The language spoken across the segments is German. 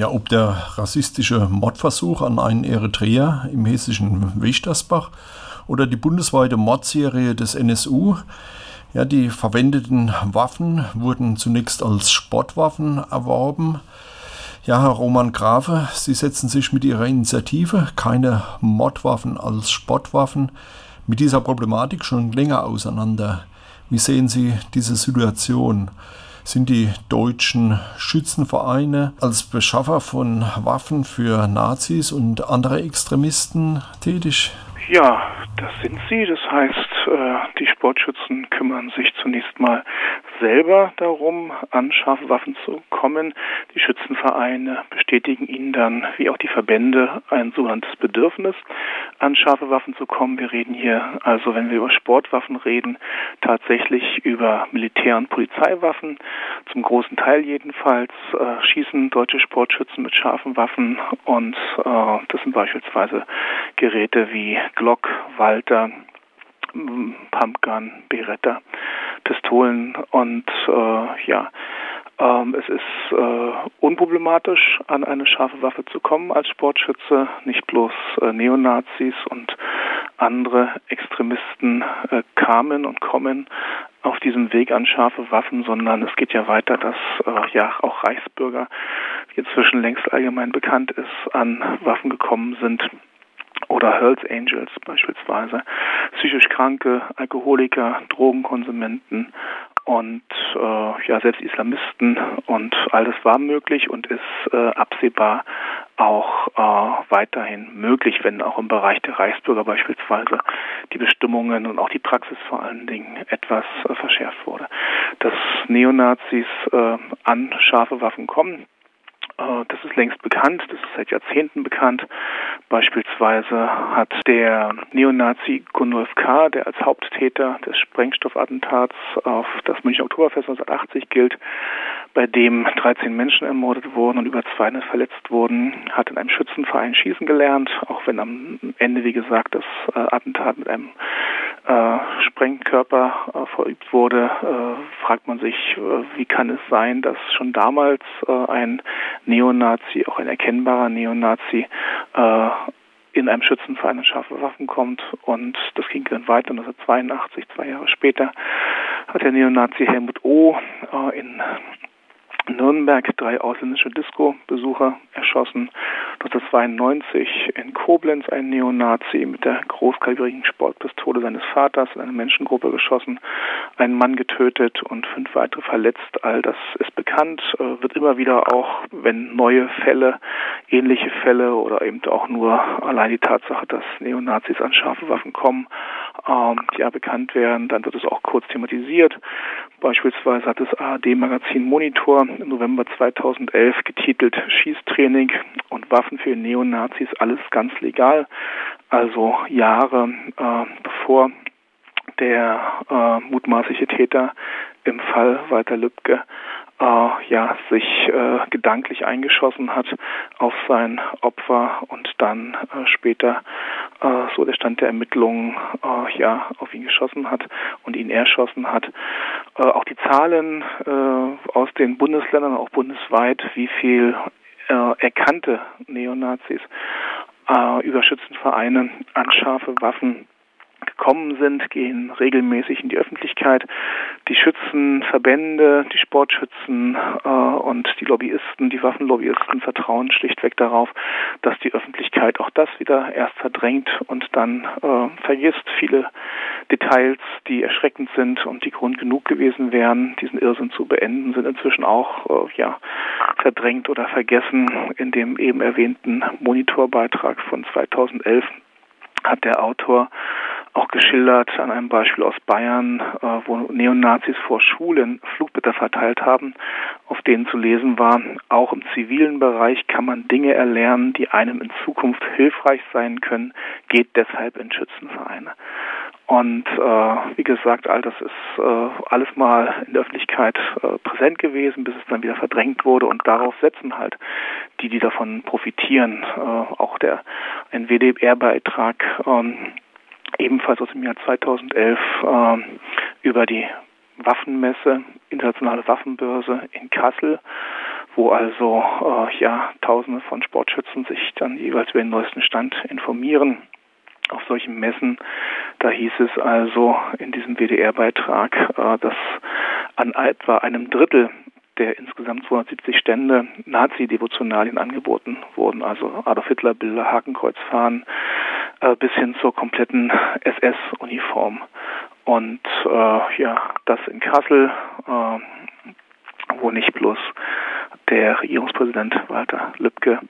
Ja, ob der rassistische Mordversuch an einen Eritreer im hessischen Westersbach oder die bundesweite Mordserie des NSU, ja, die verwendeten Waffen wurden zunächst als Sportwaffen erworben. Ja, Herr Roman Grafe, Sie setzen sich mit Ihrer Initiative keine Mordwaffen als Sportwaffen mit dieser Problematik schon länger auseinander. Wie sehen Sie diese Situation? Sind die deutschen Schützenvereine als Beschaffer von Waffen für Nazis und andere Extremisten tätig? Ja, das sind sie. Das heißt, äh, die Sportschützen kümmern sich zunächst mal selber darum, an Waffen zu kommen. Die Schützenvereine bestätigen ihnen dann, wie auch die Verbände, ein sogenanntes Bedürfnis, an scharfe Waffen zu kommen. Wir reden hier also, wenn wir über Sportwaffen reden, tatsächlich über Militär- und Polizeiwaffen. Zum großen Teil jedenfalls äh, schießen deutsche Sportschützen mit scharfen Waffen und äh, das sind beispielsweise Geräte wie Glock, Walter, Pumpgun, Beretta, Pistolen und äh, ja, ähm, es ist äh, unproblematisch, an eine scharfe Waffe zu kommen als Sportschütze. Nicht bloß äh, Neonazis und andere Extremisten äh, kamen und kommen auf diesem Weg an scharfe Waffen, sondern es geht ja weiter, dass äh, ja auch Reichsbürger, wie inzwischen längst allgemein bekannt ist, an Waffen gekommen sind oder Hells Angels beispielsweise, psychisch Kranke, Alkoholiker, Drogenkonsumenten und äh, ja selbst Islamisten und all das war möglich und ist äh, absehbar auch äh, weiterhin möglich, wenn auch im Bereich der Reichsbürger beispielsweise die Bestimmungen und auch die Praxis vor allen Dingen etwas äh, verschärft wurde. Dass Neonazis äh, an scharfe Waffen kommen, das ist längst bekannt, das ist seit Jahrzehnten bekannt. Beispielsweise hat der Neonazi Gundolf K., der als Haupttäter des Sprengstoffattentats auf das Münchner Oktoberfest 1980 gilt, bei dem 13 Menschen ermordet wurden und über 200 verletzt wurden, hat in einem Schützenverein schießen gelernt, auch wenn am Ende, wie gesagt, das äh, Attentat mit einem äh, Sprengkörper äh, verübt wurde, äh, fragt man sich, äh, wie kann es sein, dass schon damals äh, ein Neonazi, auch ein erkennbarer Neonazi, äh, in einem Schützenverein an scharfe Waffen kommt und das ging dann weiter 1982, zwei Jahre später, hat der Neonazi Helmut O. Äh, in Nürnberg drei ausländische Disco-Besucher erschossen. 1992 in Koblenz ein Neonazi mit der großkalibrigen Sportpistole seines Vaters in eine Menschengruppe geschossen, einen Mann getötet und fünf weitere verletzt. All das ist bekannt, äh, wird immer wieder auch, wenn neue Fälle, ähnliche Fälle oder eben auch nur allein die Tatsache, dass Neonazis an scharfe Waffen kommen, ähm, ja bekannt werden, dann wird es auch kurz thematisiert. Beispielsweise hat das ARD-Magazin Monitor im November 2011 getitelt Schießtraining Waffen für Neonazis, alles ganz legal. Also Jahre äh, bevor der äh, mutmaßliche Täter im Fall Walter Lübcke äh, ja sich äh, gedanklich eingeschossen hat auf sein Opfer und dann äh, später äh, so der Stand der Ermittlungen äh, ja auf ihn geschossen hat und ihn erschossen hat. Äh, auch die Zahlen äh, aus den Bundesländern, auch bundesweit, wie viel äh, erkannte Neonazis äh, über Schützenvereine an Waffen gekommen sind, gehen regelmäßig in die Öffentlichkeit. Die Schützenverbände, die Sportschützen äh, und die Lobbyisten, die Waffenlobbyisten vertrauen schlichtweg darauf, dass die Öffentlichkeit auch das wieder erst verdrängt und dann äh, vergisst. Viele Details, die erschreckend sind und die Grund genug gewesen wären, diesen Irrsinn zu beenden, sind inzwischen auch äh, ja, verdrängt oder vergessen in dem eben erwähnten Monitorbeitrag von 2011 hat der Autor auch geschildert an einem Beispiel aus Bayern, äh, wo Neonazis vor Schulen Flugblätter verteilt haben, auf denen zu lesen war, auch im zivilen Bereich kann man Dinge erlernen, die einem in Zukunft hilfreich sein können, geht deshalb in Schützenvereine. Und äh, wie gesagt, all das ist äh, alles mal in der Öffentlichkeit äh, präsent gewesen, bis es dann wieder verdrängt wurde. Und darauf setzen halt die, die davon profitieren. Äh, auch der ein WDR-Beitrag ähm, ebenfalls aus dem Jahr 2011 äh, über die Waffenmesse, internationale Waffenbörse in Kassel wo also äh, ja Tausende von Sportschützen sich dann jeweils über den neuesten Stand informieren. Auf solchen Messen, da hieß es also in diesem WDR-Beitrag, äh, dass an etwa einem Drittel der insgesamt 270 Stände Nazi-Devotionalien angeboten wurden, also Adolf Hitler Bilder, Hakenkreuzfahnen äh, bis hin zur kompletten SS-Uniform. Und äh, ja, das in Kassel, äh, wo nicht bloß der Regierungspräsident Walter Lübcke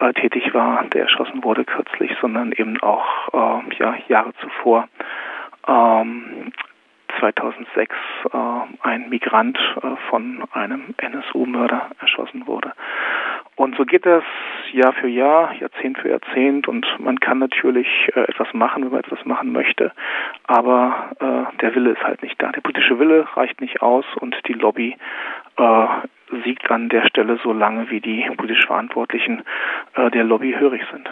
äh, tätig war, der erschossen wurde kürzlich, sondern eben auch äh, ja, Jahre zuvor ähm, 2006 äh, ein Migrant äh, von einem NSU-Mörder erschossen wurde. Und so geht das Jahr für Jahr, Jahrzehnt für Jahrzehnt und man kann natürlich äh, etwas machen, wenn man etwas machen möchte, aber äh, der Wille ist halt nicht da. Der politische Wille reicht nicht aus und die Lobby äh, siegt an der Stelle so lange, wie die politisch Verantwortlichen äh, der Lobby hörig sind.